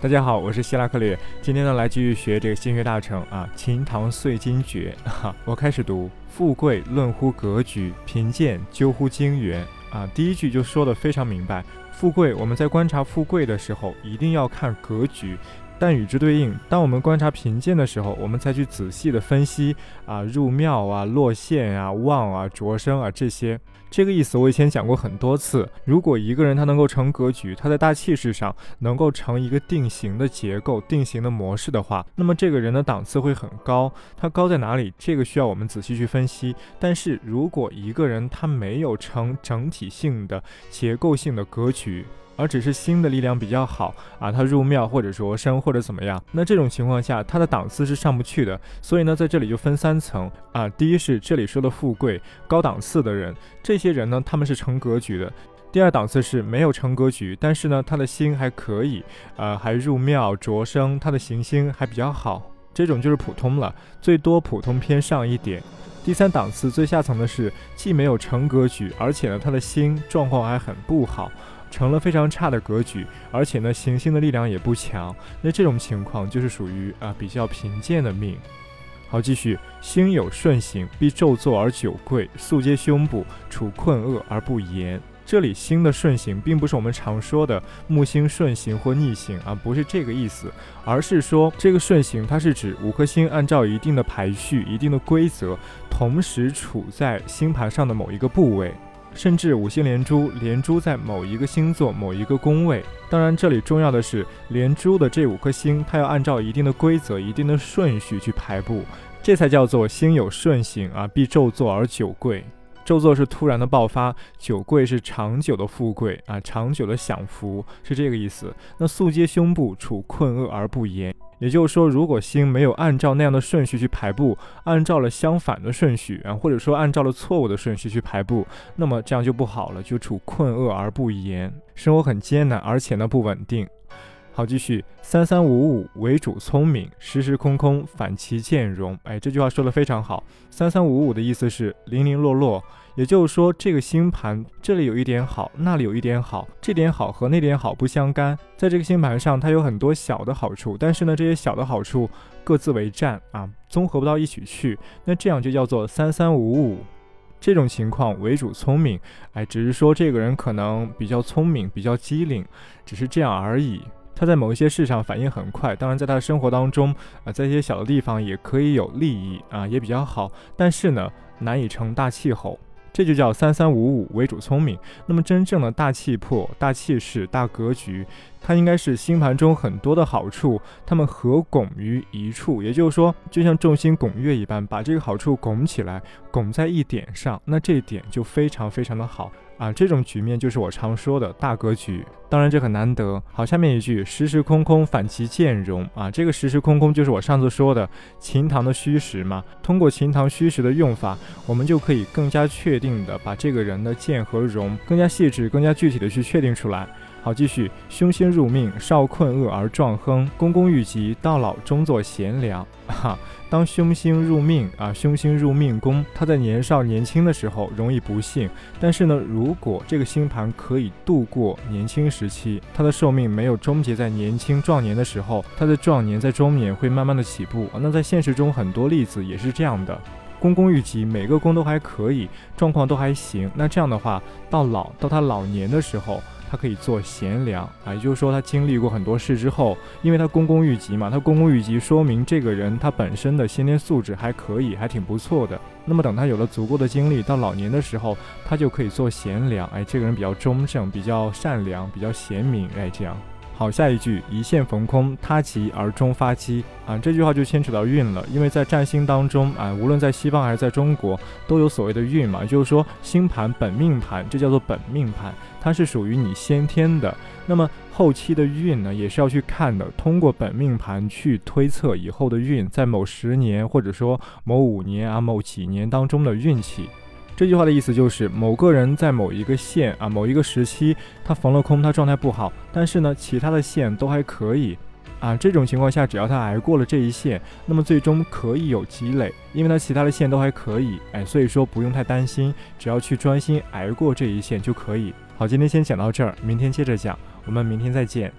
大家好，我是希拉克略，今天呢来继续学这个心学大成啊，秦唐碎金诀。哈，我开始读：富贵论乎格局，贫贱究乎经元。啊，第一句就说的非常明白。富贵，我们在观察富贵的时候，一定要看格局。但与之对应，当我们观察贫贱的时候，我们才去仔细的分析啊，入庙啊，落陷啊，旺啊，着生啊这些。这个意思我以前讲过很多次。如果一个人他能够成格局，他在大气势上能够成一个定型的结构、定型的模式的话，那么这个人的档次会很高。他高在哪里？这个需要我们仔细去分析。但是如果一个人他没有成整体性的结构性的格局，而只是心的力量比较好啊，他入庙或者说生或者怎么样，那这种情况下他的档次是上不去的。所以呢，在这里就分三层啊，第一是这里说的富贵高档次的人，这些人呢他们是成格局的。第二档次是没有成格局，但是呢他的心还可以，呃还入庙着生，他的行星还比较好，这种就是普通了，最多普通偏上一点。第三档次最下层的是既没有成格局，而且呢他的心状况还很不好。成了非常差的格局，而且呢，行星的力量也不强，那这种情况就是属于啊比较贫贱的命。好，继续，星有顺行，必昼坐而久跪，素接胸部，处困厄而不言。这里星的顺行，并不是我们常说的木星顺行或逆行啊，不是这个意思，而是说这个顺行，它是指五颗星按照一定的排序、一定的规则，同时处在星盘上的某一个部位。甚至五星连珠，连珠在某一个星座、某一个宫位。当然，这里重要的是连珠的这五颗星，它要按照一定的规则、一定的顺序去排布，这才叫做星有顺行啊，必昼坐而久贵。昼坐是突然的爆发，久贵是长久的富贵啊，长久的享福，是这个意思。那素接胸部，处困厄而不言。也就是说，如果星没有按照那样的顺序去排布，按照了相反的顺序啊，或者说按照了错误的顺序去排布，那么这样就不好了，就处困厄而不言，生活很艰难，而且呢不稳定。好，继续三三五五为主聪明，时时空空反其见容。哎，这句话说的非常好。三三五五的意思是零零落落，也就是说这个星盘这里有一点好，那里有一点好，这点好和那点好不相干。在这个星盘上，它有很多小的好处，但是呢，这些小的好处各自为战啊，综合不到一起去。那这样就叫做三三五五。这种情况为主聪明，哎，只是说这个人可能比较聪明，比较机灵，只是这样而已。他在某一些事上反应很快，当然在他的生活当中啊，在一些小的地方也可以有利益啊，也比较好，但是呢，难以成大气候。这就叫三三五五为主聪明。那么真正的大气魄、大气势、大格局，它应该是星盘中很多的好处，它们合拱于一处。也就是说，就像众星拱月一般，把这个好处拱起来，拱在一点上，那这一点就非常非常的好。啊，这种局面就是我常说的大格局，当然这很难得。好，下面一句时时空空反其见容啊，这个时时空空就是我上次说的秦唐的虚实嘛。通过秦唐虚实的用法，我们就可以更加确定的把这个人的剑和容更加细致、更加具体的去确定出来。好，继续，凶星入命，少困厄而壮亨，公公遇吉，到老终作贤良。哈。当凶星入命啊，凶星入命宫，他在年少年轻的时候容易不幸。但是呢，如果这个星盘可以度过年轻时期，他的寿命没有终结在年轻壮年的时候，他的壮年在中年会慢慢的起步。那在现实中很多例子也是这样的，宫宫遇吉，每个宫都还可以，状况都还行。那这样的话，到老到他老年的时候。他可以做贤良啊，也就是说他经历过很多事之后，因为他公公遇吉嘛，他公公遇吉说明这个人他本身的先天素质还可以，还挺不错的。那么等他有了足够的精力，到老年的时候，他就可以做贤良。哎，这个人比较忠正，比较善良，比较贤明。哎，这样。好，下一句一线逢空，他吉而终发机啊，这句话就牵扯到运了，因为在占星当中啊，无论在西方还是在中国，都有所谓的运嘛，就是说星盘本命盘，这叫做本命盘，它是属于你先天的。那么后期的运呢，也是要去看的，通过本命盘去推测以后的运，在某十年或者说某五年啊、某几年当中的运气。这句话的意思就是，某个人在某一个线啊，某一个时期，他逢了空，他状态不好，但是呢，其他的线都还可以啊。这种情况下，只要他挨过了这一线，那么最终可以有积累，因为他其他的线都还可以，哎，所以说不用太担心，只要去专心挨过这一线就可以。好，今天先讲到这儿，明天接着讲，我们明天再见。